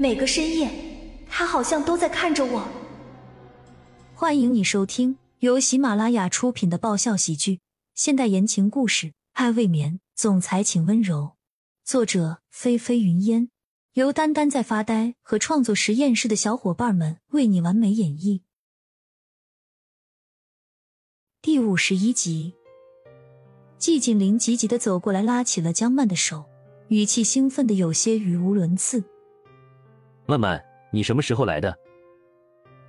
每个深夜，他好像都在看着我。欢迎你收听由喜马拉雅出品的爆笑喜剧、现代言情故事《爱未眠》，总裁请温柔。作者：菲菲云烟，由丹丹在发呆和创作实验室的小伙伴们为你完美演绎。第五十一集，季景林急急的走过来，拉起了江曼的手，语气兴奋的有些语无伦次。曼曼，你什么时候来的？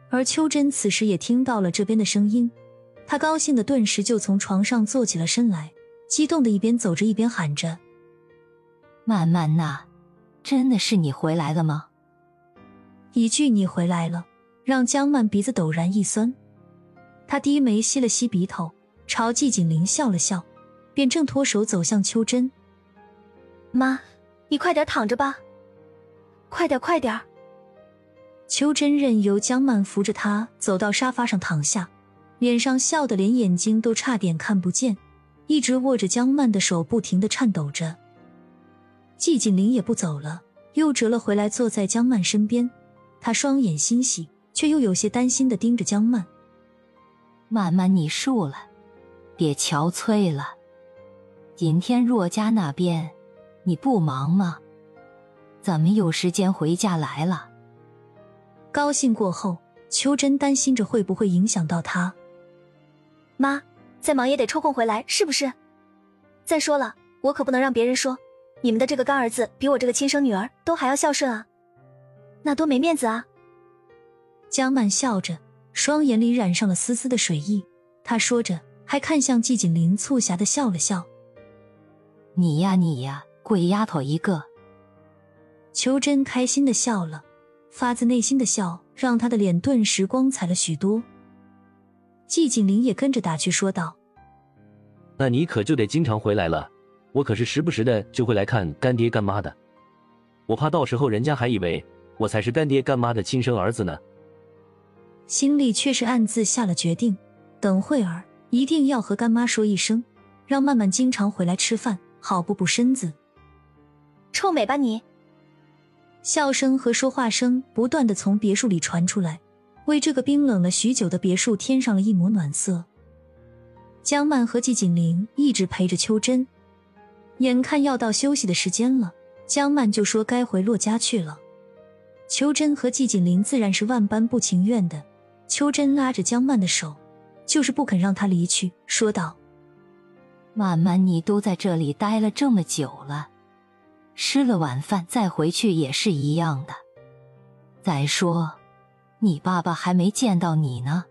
而秋真此时也听到了这边的声音，她高兴的顿时就从床上坐起了身来，激动的一边走着一边喊着：“曼曼呐，真的是你回来了吗？”一句“你回来了”，让江曼鼻子陡然一酸。她低眉吸了吸鼻头，朝季景林笑了笑，便挣脱手走向秋真。妈，你快点躺着吧，快点快点。邱真任由江曼扶着他走到沙发上躺下，脸上笑得连眼睛都差点看不见，一直握着江曼的手不停的颤抖着。季景林也不走了，又折了回来坐在江曼身边，他双眼欣喜，却又有些担心的盯着江曼。慢慢你瘦了，别憔悴了。今天若家那边，你不忙吗？怎么有时间回家来了？高兴过后，秋真担心着会不会影响到他。妈，再忙也得抽空回来，是不是？再说了，我可不能让别人说你们的这个干儿子比我这个亲生女儿都还要孝顺啊，那多没面子啊！江曼笑着。双眼里染上了丝丝的水意，她说着，还看向季景林，促狭的笑了笑：“你呀，你呀，鬼丫头一个。”秋真开心的笑了，发自内心的笑让他的脸顿时光彩了许多。季景林也跟着打趣说道：“那你可就得经常回来了，我可是时不时的就会来看干爹干妈的，我怕到时候人家还以为我才是干爹干妈的亲生儿子呢。”心里却是暗自下了决定，等会儿一定要和干妈说一声，让曼曼经常回来吃饭，好补补身子。臭美吧你！笑声和说话声不断的从别墅里传出来，为这个冰冷了许久的别墅添上了一抹暖色。江曼和季景林一直陪着秋真，眼看要到休息的时间了，江曼就说该回洛家去了。秋真和季景林自然是万般不情愿的。秋真拉着江曼的手，就是不肯让她离去，说道：“曼曼，你都在这里待了这么久了，吃了晚饭再回去也是一样的。再说，你爸爸还没见到你呢，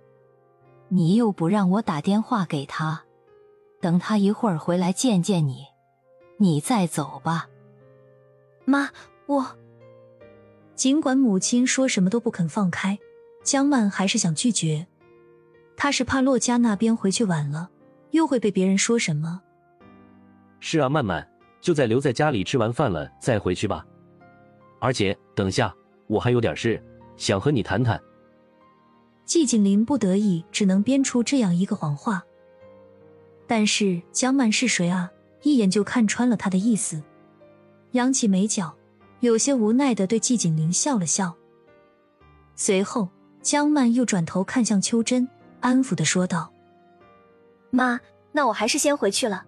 你又不让我打电话给他，等他一会儿回来见见你，你再走吧。”妈，我尽管母亲说什么都不肯放开。江曼还是想拒绝，她是怕洛家那边回去晚了，又会被别人说什么。是啊，曼曼，就在留在家里吃完饭了再回去吧。而且等下我还有点事想和你谈谈。季景林不得已只能编出这样一个谎话，但是江曼是谁啊？一眼就看穿了他的意思，扬起眉角，有些无奈的对季景林笑了笑，随后。江曼又转头看向秋真，安抚的说道：“妈，那我还是先回去了，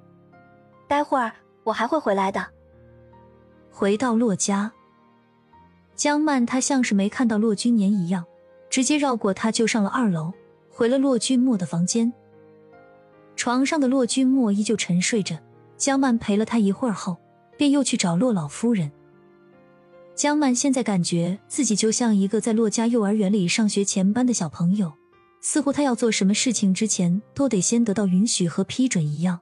待会儿我还会回来的。”回到洛家，江曼她像是没看到骆君年一样，直接绕过他就上了二楼，回了骆君莫的房间。床上的骆君莫依旧沉睡着，江曼陪了他一会儿后，便又去找洛老夫人。江曼现在感觉自己就像一个在洛家幼儿园里上学前班的小朋友，似乎他要做什么事情之前都得先得到允许和批准一样。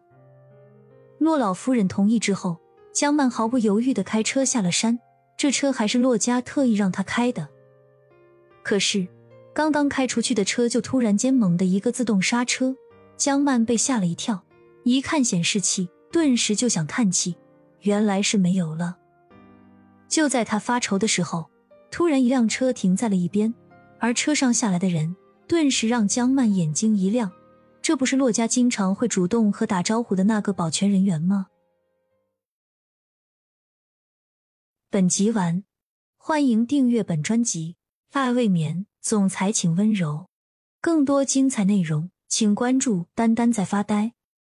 洛老夫人同意之后，江曼毫不犹豫的开车下了山。这车还是洛家特意让他开的。可是，刚刚开出去的车就突然间猛的一个自动刹车，江曼被吓了一跳，一看显示器，顿时就想叹气，原来是没有了。就在他发愁的时候，突然一辆车停在了一边，而车上下来的人顿时让江曼眼睛一亮，这不是洛家经常会主动和打招呼的那个保全人员吗？本集完。欢迎订阅本专辑《爱未眠》，总裁请温柔。更多精彩内容，请关注“丹丹在发呆”。